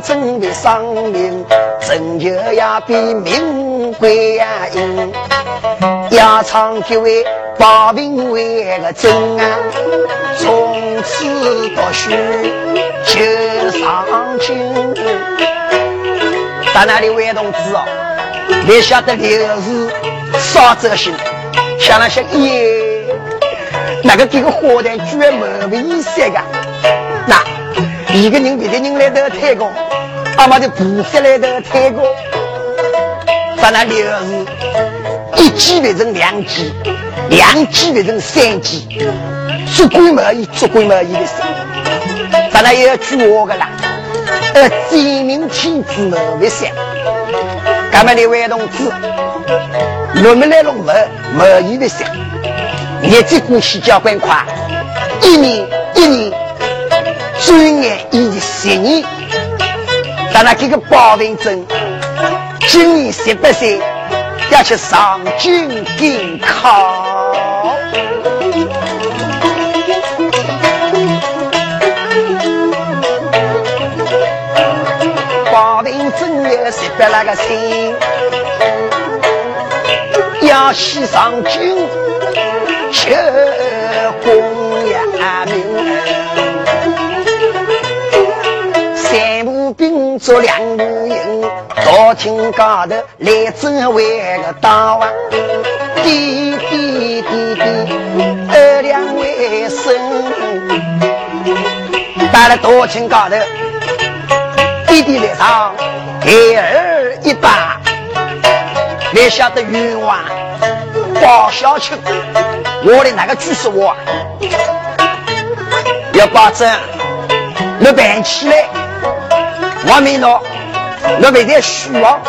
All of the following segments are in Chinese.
八位准备上命，真就要比命贵呀硬。压长就为八位为个真啊，从此读书就上进。在那里魏同志哦，你晓得刘氏杀贼星。想了想，耶，那个这个火炭居然没没意思个，那一个人别的人来的太高，阿妈的不是来的太高，把那六日一击变成两击，两击变成三击，做鬼没意，做鬼没意的事，把那也要举我个啦，呃，真命天子没为想，干嘛的外同志？我们来了没没意的想，日子过去交关快，一年一年，转眼已经十年。咱那这个保平镇，今年十八岁，要去上京赶考。保平镇有十八那个姓。要去上京求步并作两步营，大厅高头来这位个大王，滴滴滴滴二两为生，到了大厅高头，滴滴来上一二一八。你晓得冤枉包小青，我的那个句是我要保证你办起来，我没拿，我没点虚妄，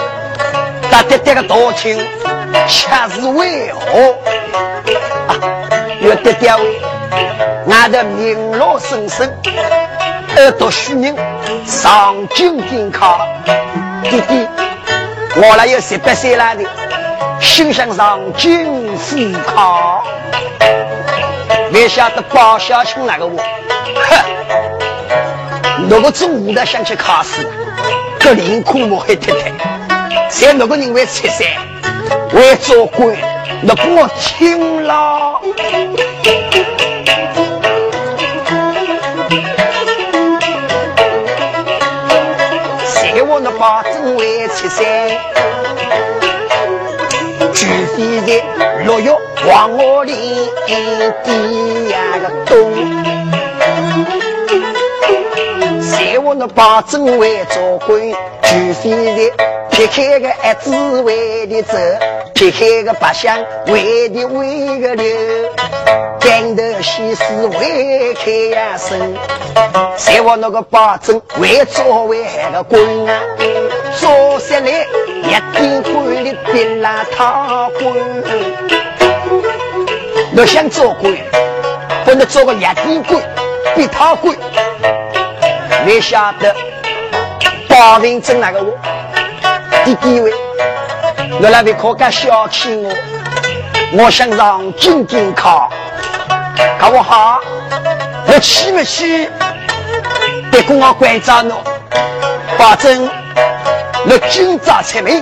但得这个大清恰是为何啊？要得点位，俺的名落声声，耳朵虚名，上京赶考，弟弟。我那有十八岁了的，心想上京赴考，没晓得包小青那个我，哼！如果中午的想去考试，这连苦莫会太太，在那个人会出山，会做官，那不我听了。我那把正为七三，除非在六月黄河里底呀个东，在我那把正为做官，除非在撇开个儿子为的走，撇开个八乡为的为个留。干头西施为开呀生，在我那个保证为做为害个官啊，做下来一点官的别拉他官。我想做官，不能做个一点官，比他官。才晓得保平镇那个我第几位？我那边可敢小气我？我想上京京考。搞不好，我去不去？别跟我关照侬，保证我今早出门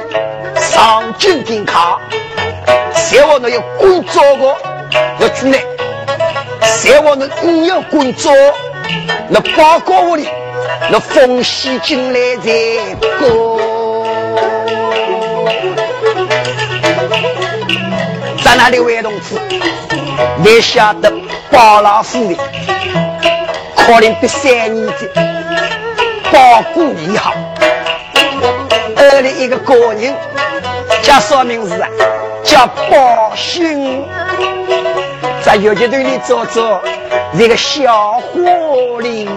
上京赶考。希望侬有工作过，我出来。希望侬你有工作，那报告我里，那奉献进来才过。在哪里，位同志？你晓得？包老夫的，可能比三年的包谷你好。二里一个个人叫啥名字啊？叫包兴，在游击队里做做一个小伙领。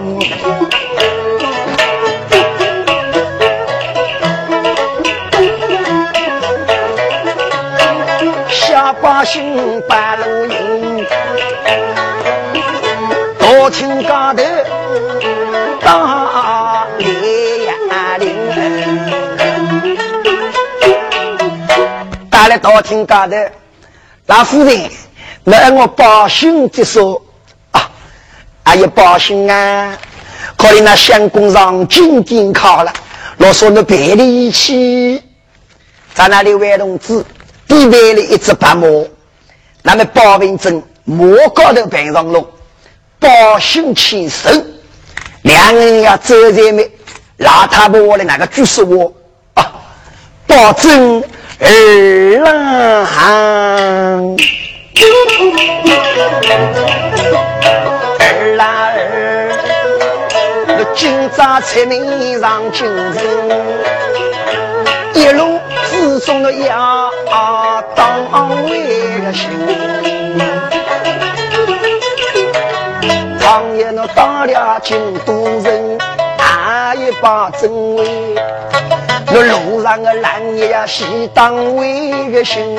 小包兴白龙营。我听高头打雷呀铃，打了大厅高头，老夫人那我报信就说啊，哎呀报信啊，可能那相公上进京考了，老说那别的一起，在那里万同志地背了一只白马，那么包文正马高头背上龙，报信牵手，两人要走在没老太婆的那个举手我啊，保证二郎。儿郎儿，我今朝出门上京城，一路自送的呀当为个心。常言那到了京都人，哪一把真威？那路上的男呀是当为个心。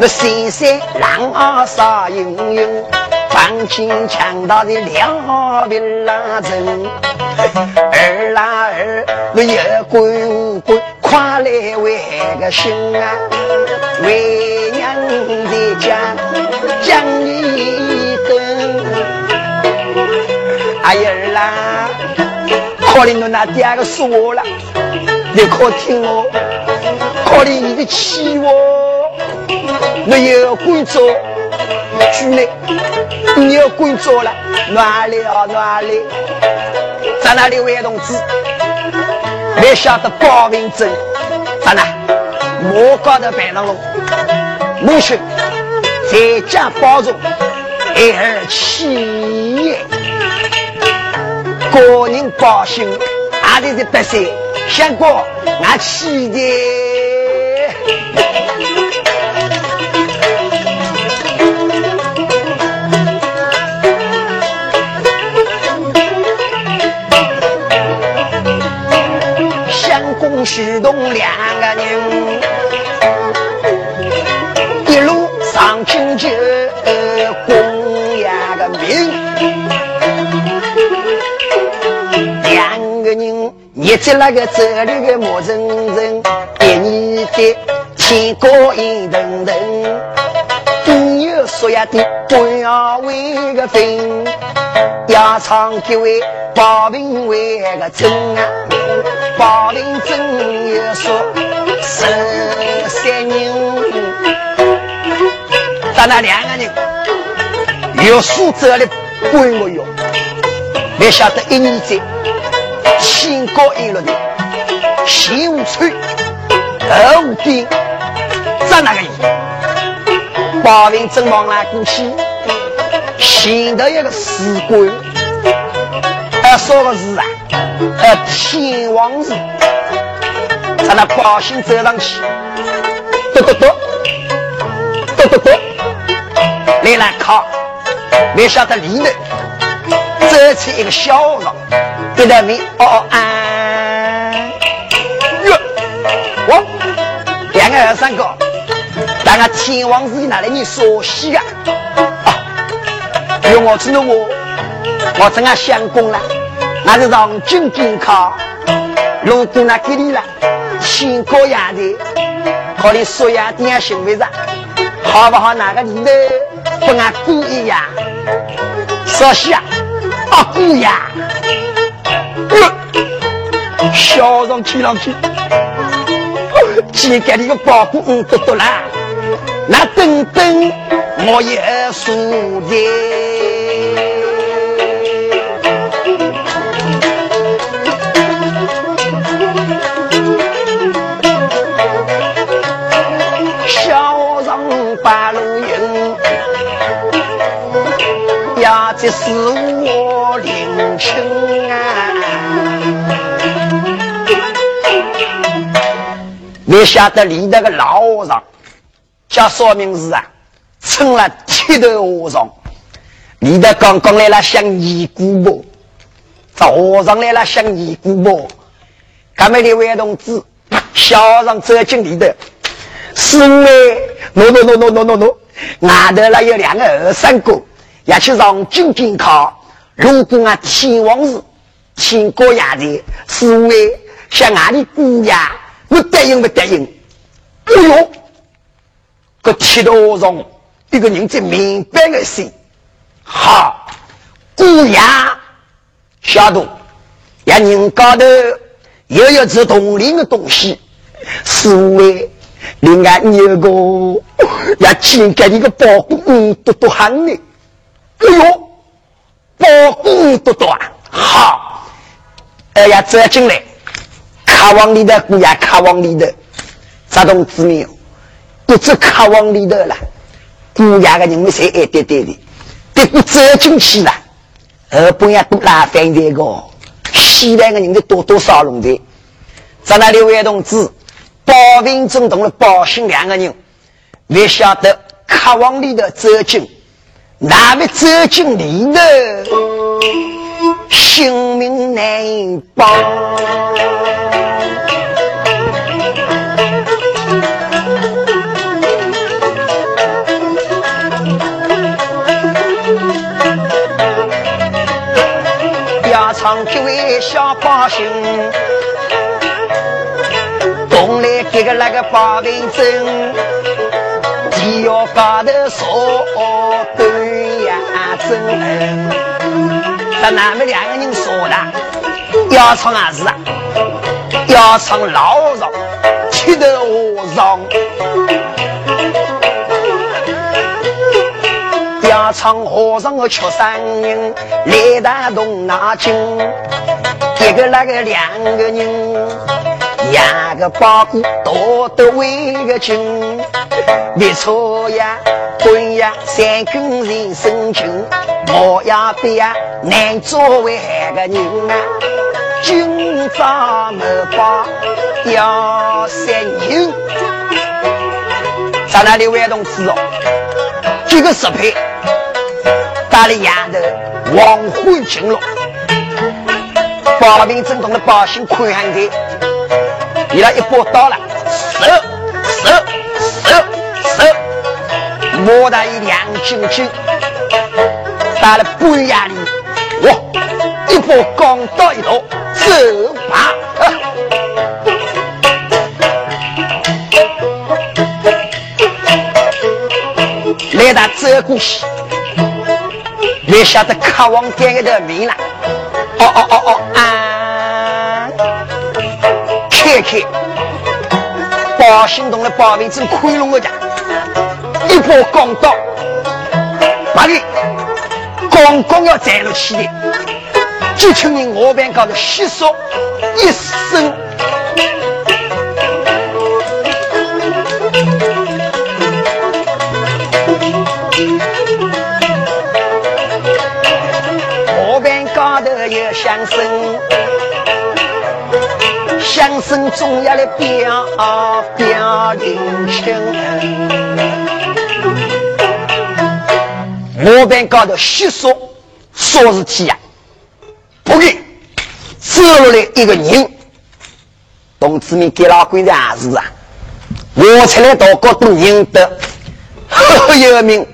那山山浪啊杀英雄，放金强大的两边拉阵。儿啦儿，我有归无归，快来为个心啊！为娘在家讲一顿。哎呀儿啦，可怜侬那第二个说我了，你可听我，可怜你的气我。你要工作，去来，你要工作了，哪里啊哪里？在哪里位同志？才晓得报名证在哪？莫高头摆上了，母亲在家保重，儿企业，个人高兴，阿里的百姓，想过俺企业。西东两个人，一路上京就供养个命。两个人捏着那个这里的磨蹭蹭，一年的天高一等等，说呀的不要为个分，要唱几位保平为个真啊。宝林真有说十三人，咱那两个人有负责的半个月，没晓得一年在天高一落的前无吹，后无边，咱那个人宝林真忙来过去，前头一个士官，还说个是啊。呃，天王寺，在那宝兴走上去，嘟嘟嘟，嘟嘟嘟，来来靠，没晓得里头走出一个小人，对着你哦安，哟，我两个二三个，那个天王寺哪里你熟悉啊？啊，用我知道我，我正啊相公了。那是上京京考，如果那给你了，先高压的，考虑说压点行为上，好不好？哪个里头不按故意呀？少西啊，啊故意呀！笑上去上去，今天你个包谷嗯多多啦，那等等我也输的。小人八路云，呀，这是我领亲啊。你晓得你那个老上。叫说明是啊，成了剃头和尚。里头刚刚来了想尼姑婆，这和尚来了想尼姑婆。干么的位同志，小和尚走进里头，师妹，喏喏喏喏喏喏喏，外头了有两个二三个。要去上京京考，如果啊天王寺天高压的，是为向俺的姑爷，我答应不答应？哎呦，个铁道上一个人在明白的心，好，姑娘，小东，要人高头又有这动灵的东西，是为另外有个要请给你个保护，嗯，多多喊你，哎呦，保护多多啊，好，哎呀，走进来，卡往里的姑娘，卡往里的，这同志没不知卡往里头了。姑娘的人们才爱对对的，别不走进去了，而不要多拉翻这个。西南的人的多多少弄的，在那六位同志，保平中同了保兴两个人，没晓得客往里头走进，那么走进里头，性命难保。上几位小百姓，东来给个那个八平针，地要高头说对呀针。但他们两个人说的，要唱啊是啊，要唱老上，七头上。要唱和尚和缺三人来打动脑筋，一个那个两个人，两个包谷多得为个精，没错呀，对呀，三根人生情，我要的呀，难作为个人啊，今朝没把要三人，在那里外同志哦，这个十配。打了丫头，王辉进了，保平正统的百姓看看的，伊拉一波到了，手手手手，莫大一两斤斤，打了半夜里，哇，一波刚到一头，走吧，来打走过去。没晓得客王点个的命了，哦哦哦哦啊！看看，保兴洞的保卫正宽容个家，一波刚到，八个刚刚要站了起来，这群人我便搞得稀疏一声。有相声，相声总要来表表人情。我边高头细说说事体呀，不给走来一个人，同志们给老鬼子还是啊，我出来到高都认得，很有名，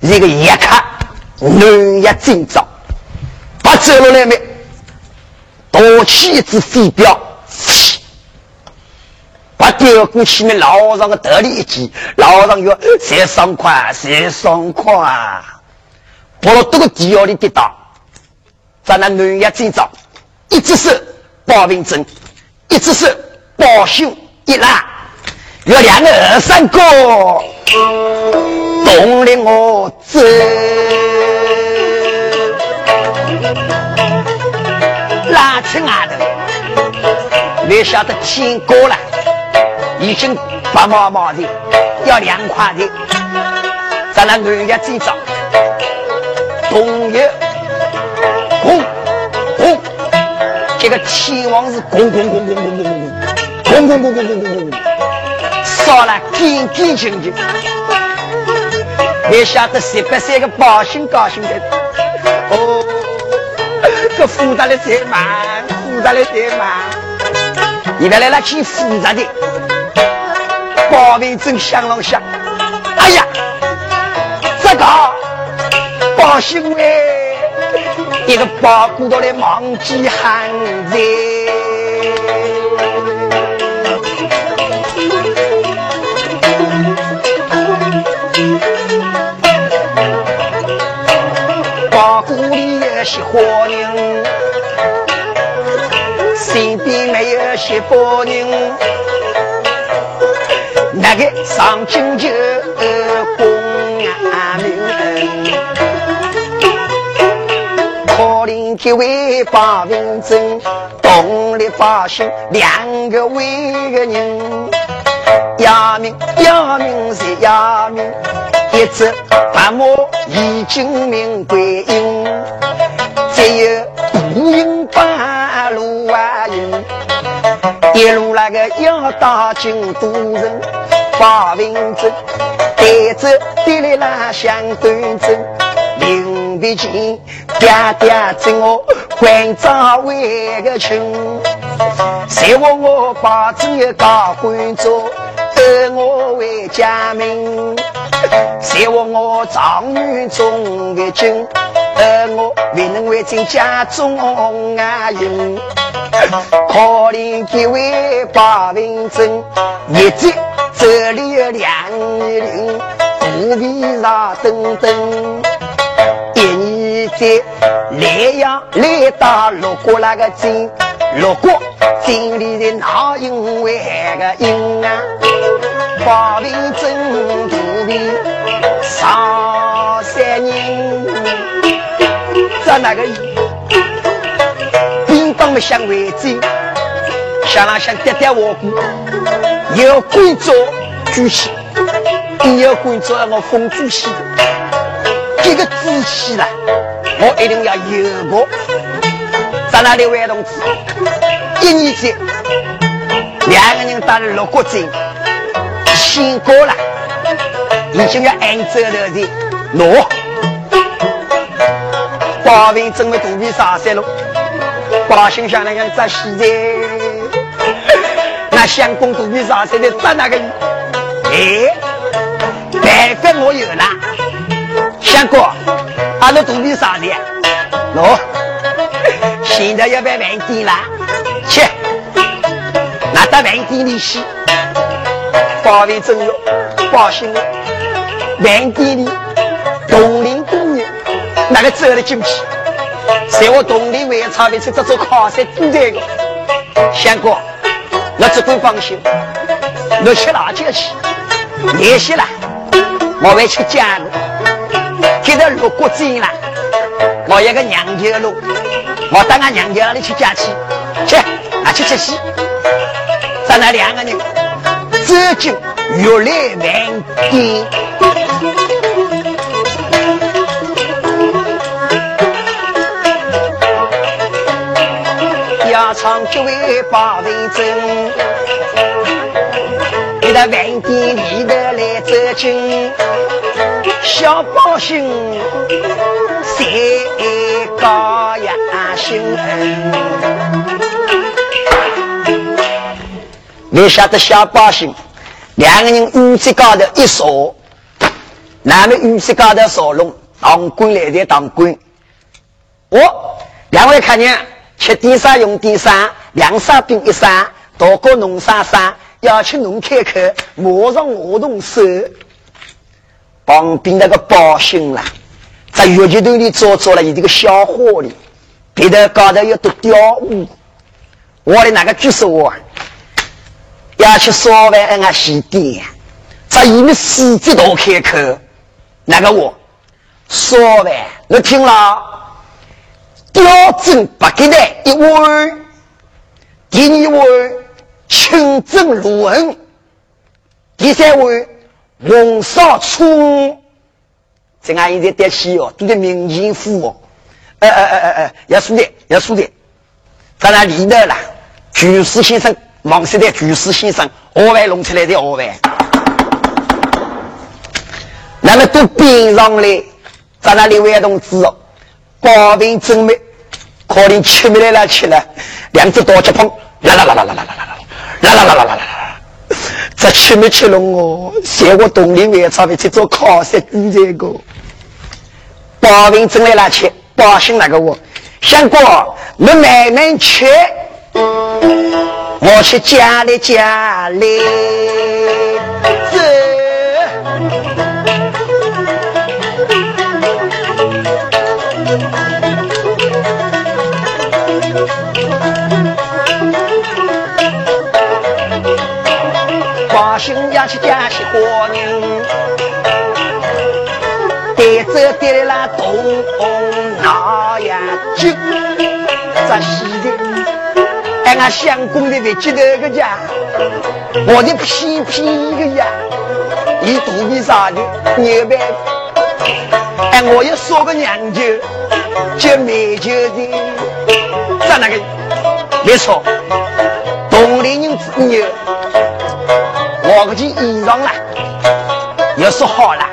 一个一看南亚今朝。把走了来没？夺起一只飞镖，把丢过去面老上个得力一击，老上哟，谁爽快谁爽快，跑到这个地窖里跌倒，在那南亚最早，一只手保平针，一只手保胸一拉，有两个二三个，动了我走。晓得天高了，已经白毛毛的，要凉快的。在那南家最早，冬夜，轰轰，这个天王是轰轰轰轰轰轰轰，轰轰轰轰轰轰轰，烧了干干净净。没晓得十八岁个百姓高兴的，哦。这复杂的太慢，复杂的太慢。你别来那去复杂的。宝贝真香老香哎呀这个宝好哎嘞一个巴骨头的忘记汗热巴骨里也是火人还有些夫人，那个上京就公安民，可怜几位八文正，动力发心两个为个人，哑命哑命是哑命。一只白马已经名归隐，只有孤影半。一路那个要打进都城，把文正带着爹来拉相端正，临别前爹爹赠我关照为个亲，谁话我把这个高官做，得我为家名。谁话我长女中的金，而我未能为进家中啊用。可怜几位八文正，日子这里有两人，不必啥等等。在莱阳来打六国那个金，六国金里的哪因为个因啊？八文正不必。上三人，在那个兵帮么相为主，想了想跌跌我骨，有贵族主席，有贵族我封主席，这个志气了，我一定要有过。在那里位同志，一年前两个人打了六国阵，先过了。已经要按走了的喏，八文正为肚皮上山了，八姓乡那个在西的，那相公肚皮上山的在那个？哎，办法我有了，相公，阿拉肚皮上的，喏，现在要办饭店了，去，拿到饭店里去，八文正哟，八姓了。饭店里，铜陵姑娘那个走了进去，在我同龄外差别去这做靠山住这个，相公，我只管放心，我吃辣椒去，联系了，我会去家的，接着入国进了，我一个娘家路，我到俺娘家里去家去，去，啊去吃西，咱那两个人走进玉来饭店。要唱几位八位真，饭店里头来走亲，小宝心谁高呀心？你晓得小宝心，两个人屋子高头一坐。南面玉石高头烧龙，当官来的当官。我两位看见吃点啥用点啥，两三兵一三，到过农山山，要去侬开口，马上我动手。旁边那个包心了，在月季头里做做了一个小伙里，别的高头要读雕舞。我的那个就是我，要去烧饭啊洗店，在一面四季都开口。那个我说呗，我听了，雕针不给的一碗，第二碗清蒸芦荟，第三位红烧葱。这俺现在得起哦，都得民间富哦。哎哎哎哎哎，要输的，要输的，咱那里头了。厨师先生，忙死的厨师先生，鹅饭弄出来的鹅饭。那么都边上来，在那里玩同志哦，保平正美，可能吃不来了吃了，两只刀切碰，啦啦啦啦啦啦啦啦啦啦啦啦啦啦啦，这吃没吃拢哦？嫌我东里外差别去做烤山猪这个，保平正来了吃，保兴那个我，相公你慢慢吃，我去家里家里走。些花人，带走的那东那呀就在西的，哎，俺相公的为记得个家，我的屁屁一个呀，一肚皮啥的牛掰，哎，我也说个娘舅，就美酒的，在那个，没错，东林人子牛。我这件衣裳啦，又说好了，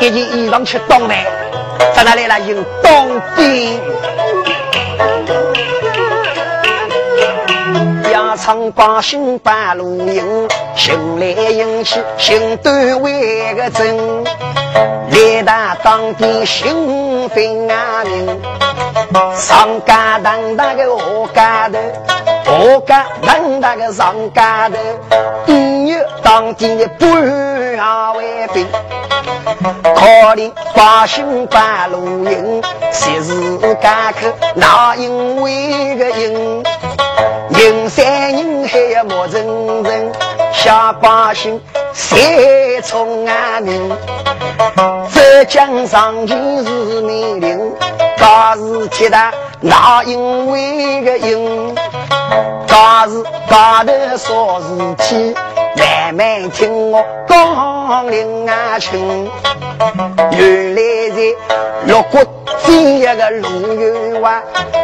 一件衣裳去当呗，在哪里了？用当兵。压场把心把路迎，心来迎去心端为个真，来打当兵心分啊明，上家当那个下家的。我家能那个上家的，你有当地的半下为兵，可怜百姓半路营，昔日家口那因为个因？营山人还要莫人人，小百姓谁从安民？浙江上前是命令，大事铁打那因为个因？大事高头说事体，慢慢听我讲令啊亲。原来在六国飞一个陆羽娃，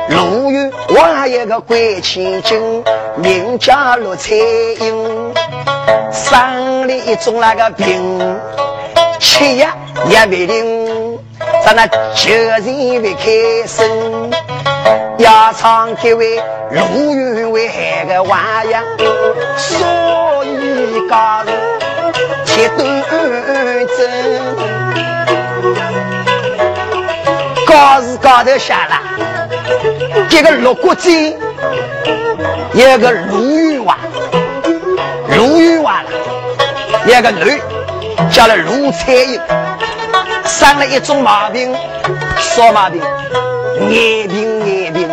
陆羽娃一个关千金，名叫陆彩英。生了一种那个病，吃药也不灵，咱那酒人不开心。压场各位陆羽为害个娃呀，所以家人铁端正，高是高头下了，这个六国军有个陆羽娃，陆羽娃了，有个女叫了陆彩英，生了一种毛病，啥毛病？眼病眼病，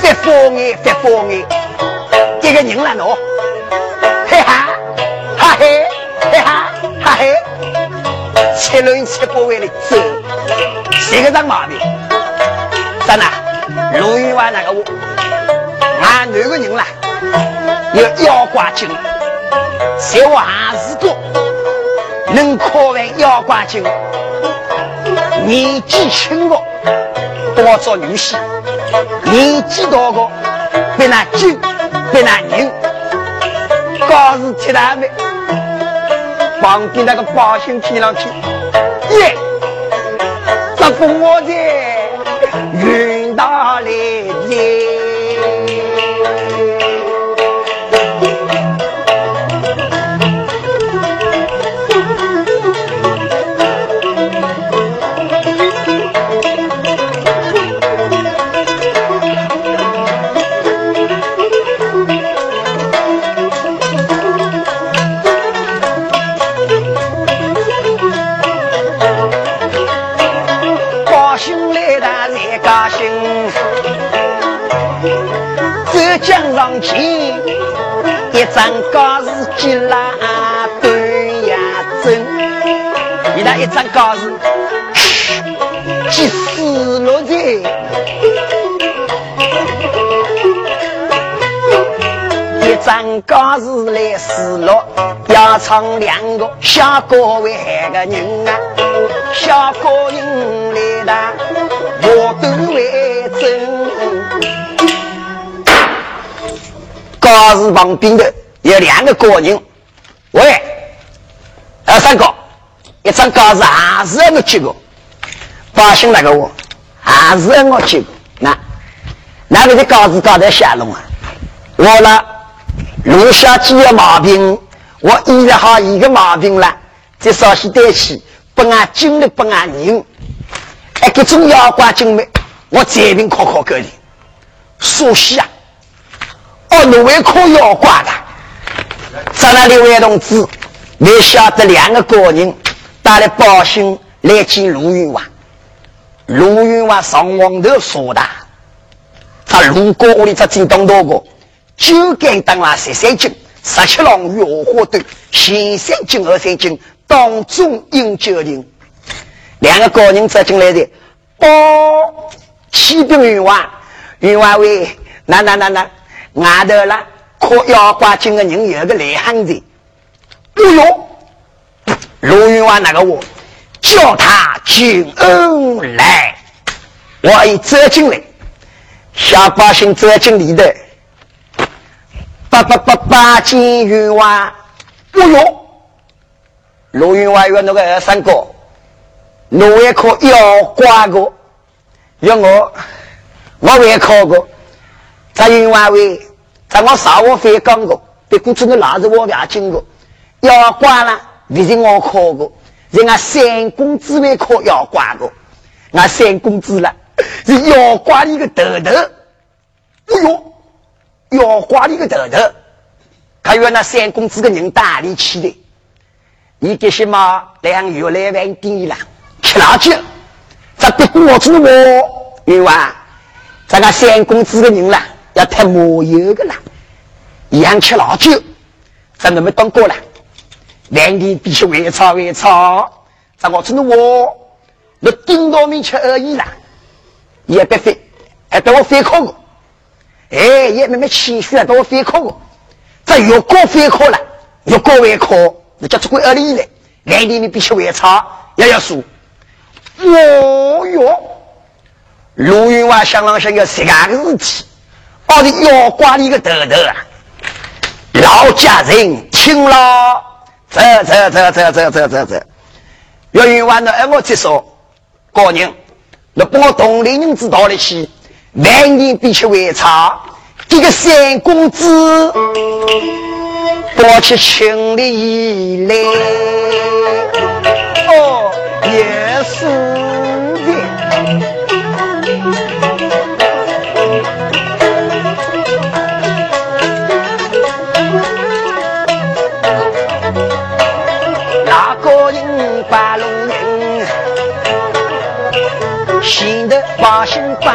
发疯眼发疯眼，一个人了喏，嘿哈哈嘿，嘿哈哈嘿，七轮七八万的走，这个长毛病，真的，陆云湾那个我，俺那个人啦，有妖怪精，谁我还是个能考完妖怪精，年纪轻个。多做女婿，年纪大个被那酒，被那人，高是铁大妹，旁边那个百姓听上去，耶，这个我的云大来一张告示寄来端阳镇，你那一张告示寄四六在，一张告示来四六，要唱两个小高为害个人啊，小高人来的我都为真。告示旁边的有两个高人，喂，二三个，一张告示还是我接个，百姓那个我。还是我接个，那那个的告示搞在下龙啊，我呢录下几个毛病，我医了好一个毛病了，这稍息带起，不按精力不按人，哎，各种妖怪精美，我这边考考个的，熟悉啊。哦，你会靠妖怪的？到那里，位同志，你晓得两个高人带来报信来见卢云王。卢云王上王头说的，他路过我的这京东多个，就敢当了十三斤，十七郎与火火斗，先三进二三进，当中应九令。两个高人走进来的，报启禀员外，员外喂，那那那那，外头了，可要挂金的人有个来汉子。哎呦，陆员外那个我，叫他进恩来，我一走进来，小百姓走进里头，八八八八进员外，哎呦，陆员外有那个二三个。我也考要挂过，要我，我也考过。在云外为，在我上午飞讲过，别过真的拿着我俩经过。要挂了，毕竟我考过，人家三公子也考要挂过，俺三公子了，是要挂的一个头头。哎呦，要挂的一个头头，看原那三公子的人大力气的，你这些嘛，两月来万低了。吃辣椒，这别过子我，因为这个三公子的人啦，要太没油的啦，一样吃辣椒，这那么当过了，两地必须为炒为炒，这我真的我，那顶到面吃而已啦，也别费，还等我费考过，哎，也慢慢谦虚啊，等我费考过，这越过费考了，越过为考，那叫出归二里来，两地面必须为炒，也要输。哦哟，陆云华想了想，要十二个事体，把的妖怪的一个头头啊！老家人听了，走走走走走走走走。岳云华呢？哎，我接说，高人，那把我同龄人知道了去，万年必须为差，这个三公子，多去请礼来。哦，也是。八星半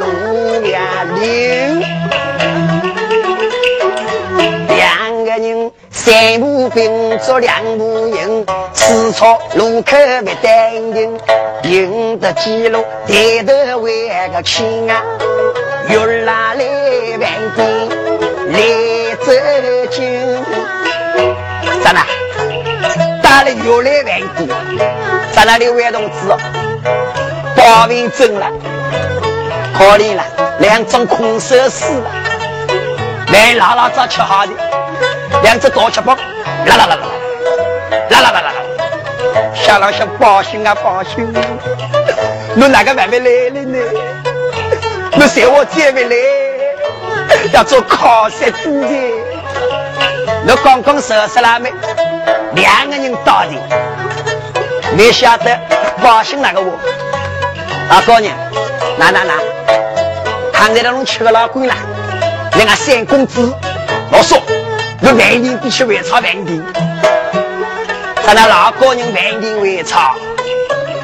路两流，两个人三步并作两步营，四朝路口没单人，赢得几路抬头为个亲啊，越拉来万兵来走近，咋啦？打了越来万兵，咱那里万同志。报名证了，可怜了，两张空手死了，来拉拉早吃好的，两只大吃包，啦啦啦啦啦，啦啦啦啦啦，小老乡报信啊报信，你哪个还没来了呢？你谁我姐没来？要做考试子的，你刚刚收拾了没？两个人到的，没晓得报信那个我。啊，高人，那那那，看在那种吃个老鬼了，人家三公子，我说，我万定必须为炒万定，咱那老高人万定为炒，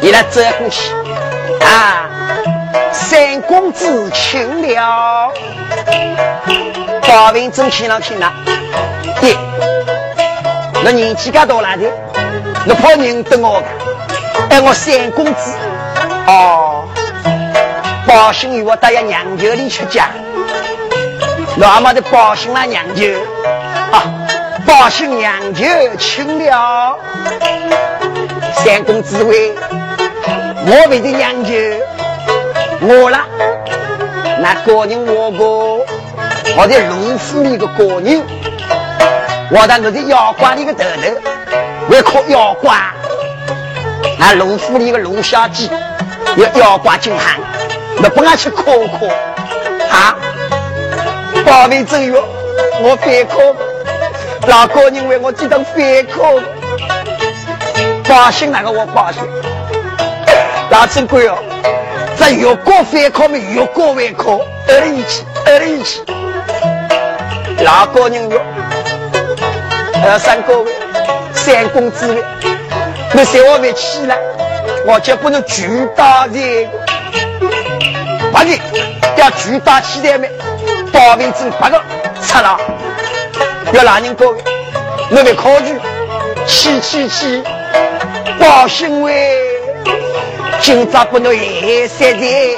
你来走过去，啊，三公子请了，保平真请了请了，爹，那年纪噶多了的，那怕认得我？哎，我三公子。哦，报信与我到要娘舅里去讲，那么的报信那娘舅啊，报信娘舅请了，三公子位，我为的娘舅，我了，那个人我过，我在卢府里的个人，我在我的妖怪里个头头，为靠妖怪，那卢府里的卢小姐。要妖怪进汉，那不俺去考考啊？保卫正月，我反考，老高认为我只当反考，报信那个我报信，老正规哦，这越过反考嘛，越过反考，二了一起，二了一起，老高认为二三个位，三公子位，你谁我没起来？我就不能巨大的，把你要巨大起来没？保卫证八个拆了，要哪人搞？我被考据，去。去。去，报新闻，今朝不能夜三点。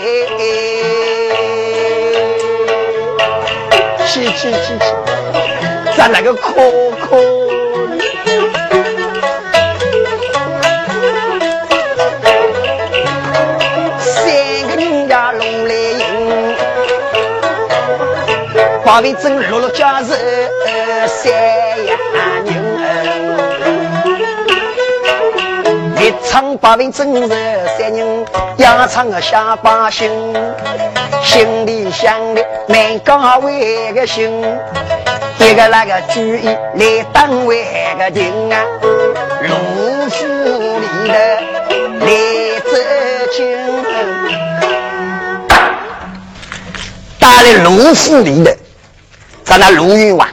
去。去。去。去，咱那个可可。八位正落落家人三呀人。一场八位正日三人，压场个下八星，心里想的蛮高为个心，一个那个主意来当为个定啊，卢府里的来走进，打来卢府里的，在那卢云湾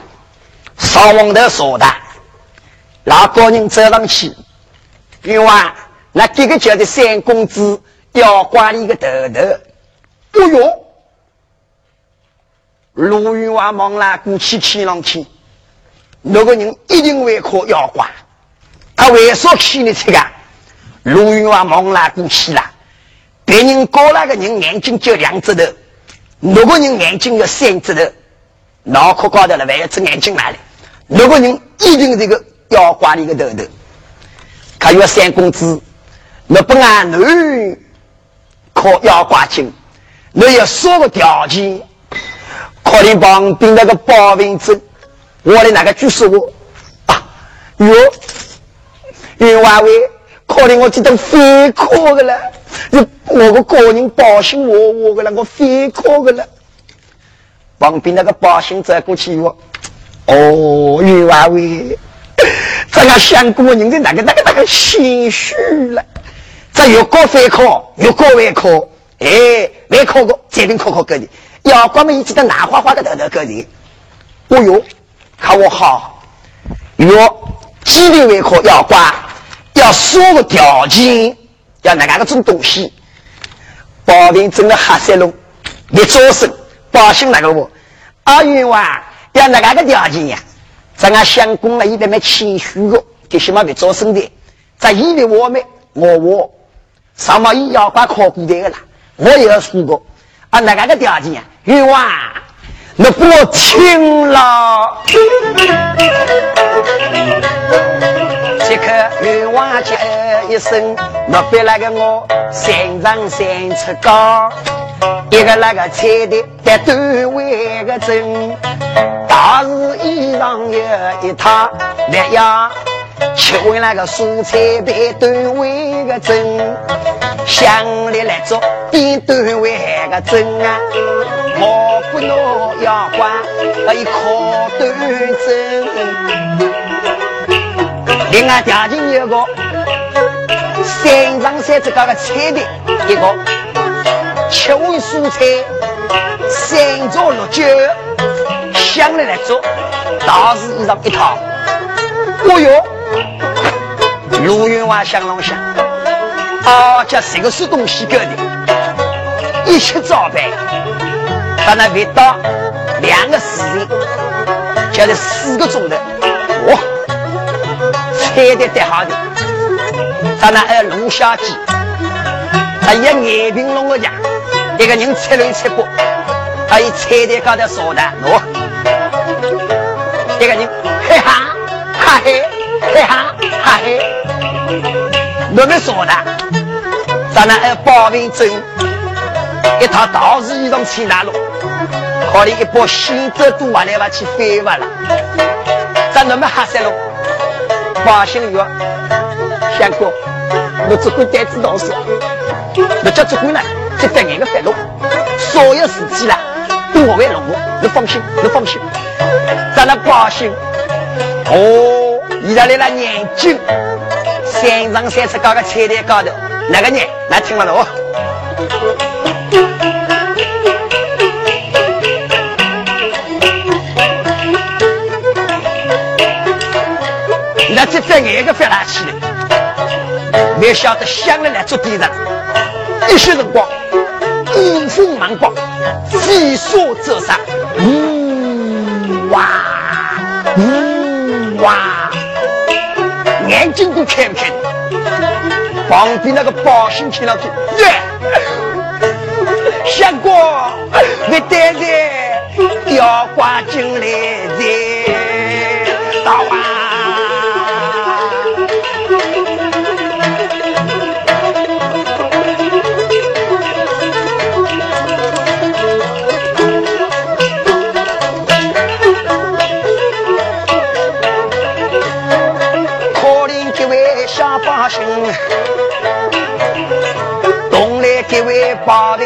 上王头说的，那个人走上去。云娃，那这个叫的三公子要挂你个头头，不哟！陆云娃忙了，鼓起气浪去，那个人一定会靠要挂，他为啥去你这个？卢云娃忙拉过去了，别人高那个人眼睛就两只头，那个人眼睛有三只头，脑壳高头了还要只眼睛来了，那个人一定这个要挂你个头头。他有三公子，那不按男考要挂金，那要说个条件，考你旁边那个保文证，我的那个举手啊，哟，袁万伟，考虑我这种非考的了，你我个个人保险我我个了，我非考的了，旁边那个保险走过去我，哦，袁万伟。咱要想过人的那个那个那个心虚了，这越高非考，越高外考，哎，外考过再定考考个的，要光们一记得拿花花的头头个的，哦哟，看我好，哟，基定外考要挂，要说个条件，要哪个种东西，保定整个黑色龙，你招生，保险那个不？阿云哇，要那个个条件呀？咱俺相公了，一边蛮谦虚的，给什么别招生的。在以为我们我我上毛医药挂考古的了，我也要出国。啊，那个个条件呀？冤枉，那不听了。即刻冤枉叫一声，那别那个我三长三尺高，一个那个菜的在单位个正。大日衣裳有一套，那样吃完那个蔬菜被端位个蒸，乡里来做边端位个蒸啊，我不诺要管，一靠端蒸。另外条件有个三张三这个个菜的一个，吃完蔬菜三桌六酒。乡里来做，大事衣裳一套。哦哟，陆云娃想啷想？啊，这这个是东西搞的，一切照办。把那味道两个时辰，叫了四个钟头。哇，菜的得好的。咱那还龙虾鸡，他一眼平龙个家，一个人吃了吃过，还有菜的高头烧的，喏。一个人，嘿哈，哈嘿，嘿哈，哈嘿，我们说的，咱那还保卫证，一套道士衣裳去哪路？考虑一包新州都完来吧，去飞完了。咱那么哈三路，保险药，相公，我只管单子道士，我叫只管呢，就得眼个发路，所有事情啦，都我会弄，你放心，你放心。咱那高兴哦！现在来了眼睛，山上三尺高个菜台高头，那个人来听了哦。那这这眼个发大起来，没晓得想了来做敌人，一些辰光五风满光，飞沙走石，嗯。哇！呜哇，眼睛都看不开。旁边那个包心听了去，耶，相公，你带着要挂进来的，到啊。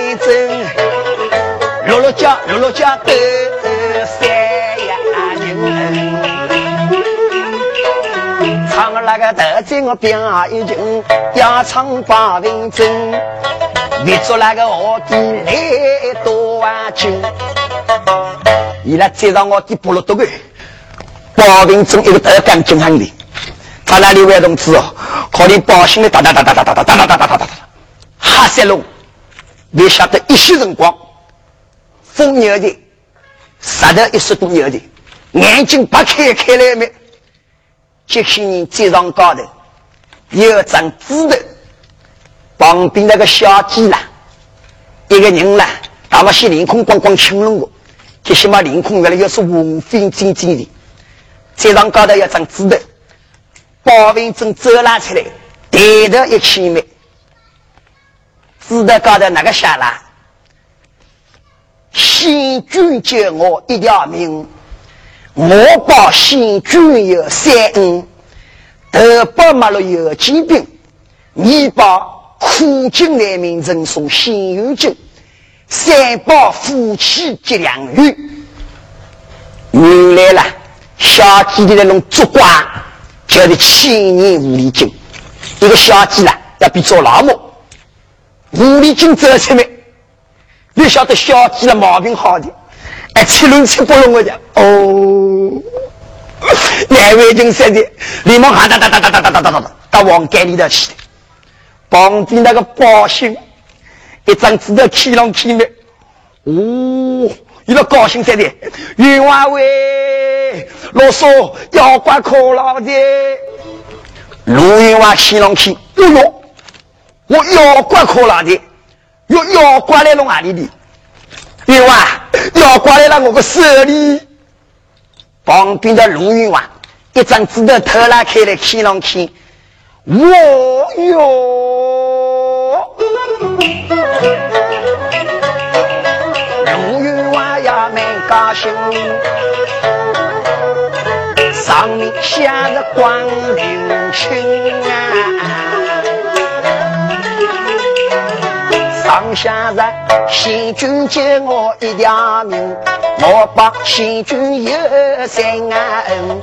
保卫阵，六六家。六六家都三呀人，唱那个头在我边一群，要唱保卫阵，你做那个我的来多万斤，伊拉再让我的部落多个保卫阵一个德干精悍的。他那里外同志哦，可能报信的哒哒哒哒哒哒哒哒哒哒哒哒哒，哈塞龙，你晓得一些辰光，风牛的，杀得一十多牛的，眼睛不开开来没？这些人最上高头，有张纸头，旁边那个小鸡啦，一个人啦，大把些凌空光光青龙的，这些嘛凌空原来又是五分金金的，最上高头有张纸头。包文正走拉出来，抬头一起眉，字的高头那个写了：“先君救我一条命，我保先君有三恩。头保马路有疾病，二保苦尽难民赠送新有金，三保夫妻结良缘。”原来了，小鸡的那种烛光。叫做千年狐狸精，一个小鸡啦，要比做老母。狐狸精走出来，你晓得小鸡的毛病好的，哎，七龙七不龙的。哦。两位精三的，连忙喊哒哒哒哒哒哒哒哒哒到王盖里头去。旁边那个包信，一张纸条起浪起来，哦，一个高兴三的，冤枉喂。老说妖怪可老的，陆云娃起上去，哎呦，我妖怪可老的，有妖怪来弄哪里的？云娃，妖怪来了我个手里。旁边的卢云娃一张纸头偷拉开来，看上去，我哟，卢云娃呀，蛮高兴。上面写着关云清啊，上下着先君救我一条命，我把先君有三恩。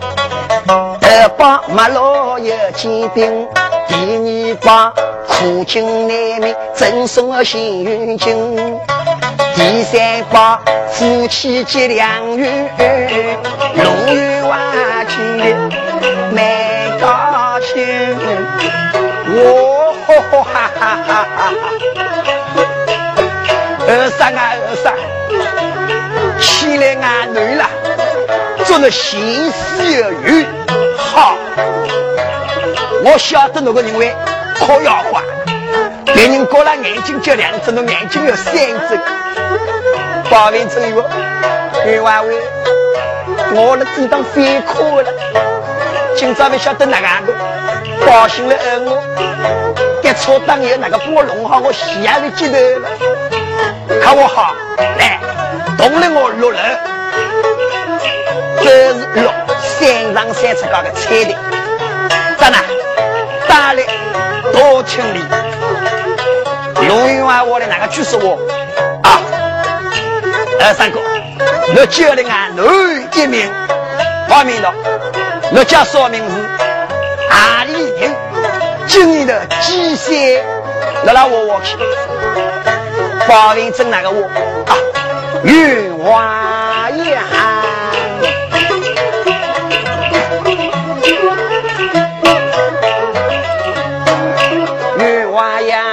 二把马老有疾病，第二把苦尽难民赠送了幸运金。第三把夫妻结良缘，龙运万来俺女了，做了心思有余。好，我晓得那个认为靠妖怪。别人过了眼睛就两只，侬眼睛有三只。保卫战友，冤枉为我的地当飞哭了。今朝不晓得哪个报信来恩我，给错当有哪个把我弄好，我洗下的记得了。看我好，来，动了我六楼，这是六三上三尺高的彩的，咋呢？打来多清理。龙云啊，我的哪个去说我啊？二三哥，我叫了俺男一名，报名了。我叫啥名字？阿里人，今年的几岁？来来我我去。报名证哪个我啊？女娲呀女娲呀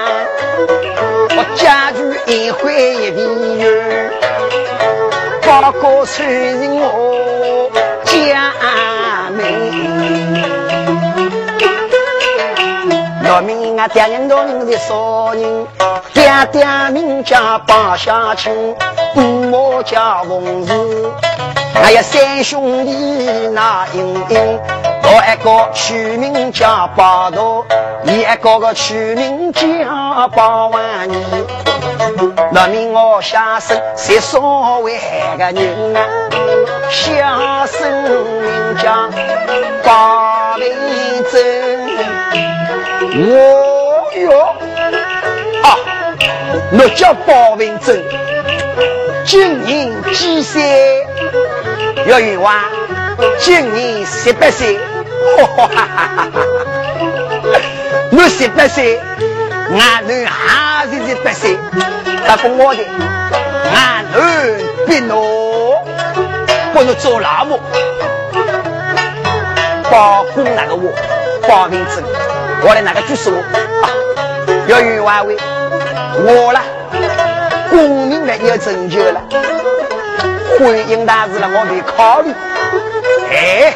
我家住在一块玉米地八哥穿我家老命啊，爹娘老人的少人，爹爹名叫八下青，姑母叫凤氏，还有三兄弟那英英，我一个取名叫八道，一个个取名叫八万年。老命我下生是所谓个人啊，下生名叫八位真。我哟啊！我叫包文正，今年几岁？要冤枉，今年十八岁。哈哈哈哈哈！我十八岁，俺女还是十八岁，他不我的，俺女比我不能做老母，保护那个我包文正。我来那个就是我啊，要冤枉为我了，功名呢要成就了，婚姻大事了我没考虑。哎，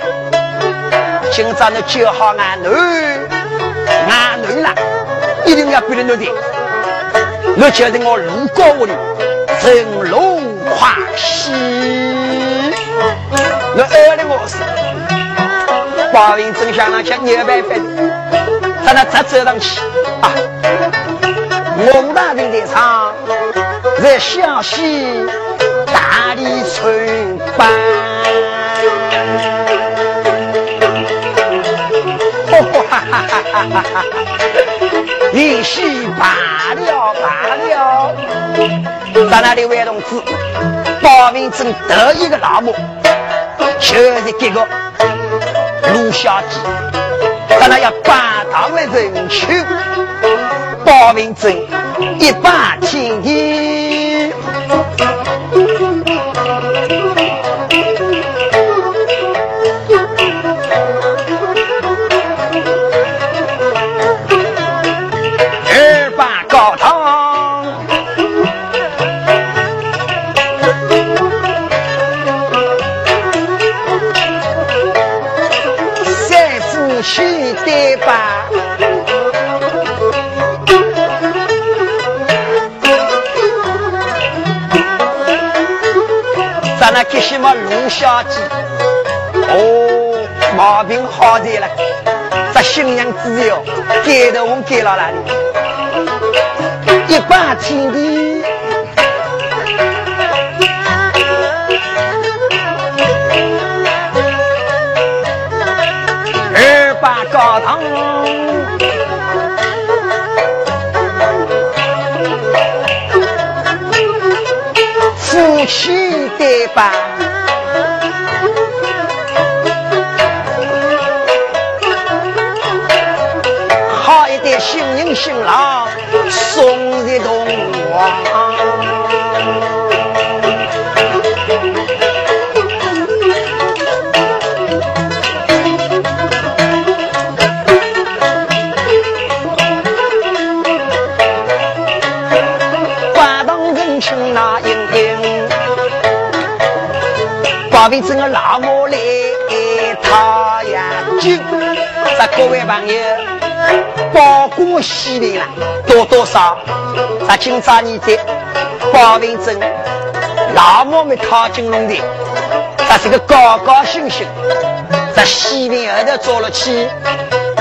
今朝你教好俺女，俺女啦，一定要比人多点。我觉得我路过我的成龙跨溪，我爱的我是，八云真相那些牛白粉。在那再走上去啊！我大兵在上，在湘西大理村办。哈哈哈哈哈哈！一戏罢了罢了。在那里位同志，包文正得意的老母，就是这个陆小姐。咱那要拜堂的人去报名证，一把天地，给什么卢小姐？哦，毛病好点了。这新娘子哟，给的我给了哪？一把天地。高堂，夫妻对吧？新郎送的东王。包公喜来了，多多少？咱今朝你在八位镇老母们讨金龙的，他是个高高兴兴，在西边后头坐了去，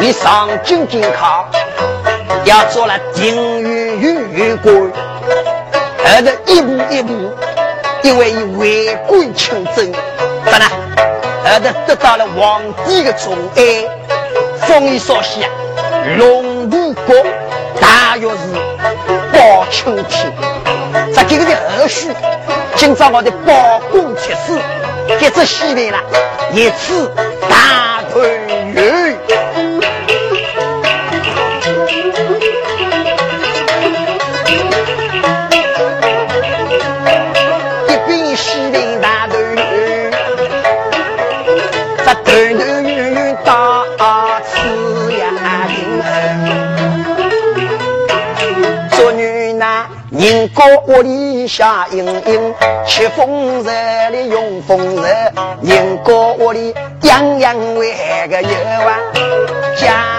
你上京进考，要做了定远远远官，后头一步一步。因为为官清正，咋呢？儿子得到了皇帝的宠爱，封一少西啊，龙吴国大约是包青天。这这个的后续，今朝我的包公出世，这只戏来了，一次大团圆。高屋里下阴阴，吃风热里用风热，人高屋里样样为个有啊家。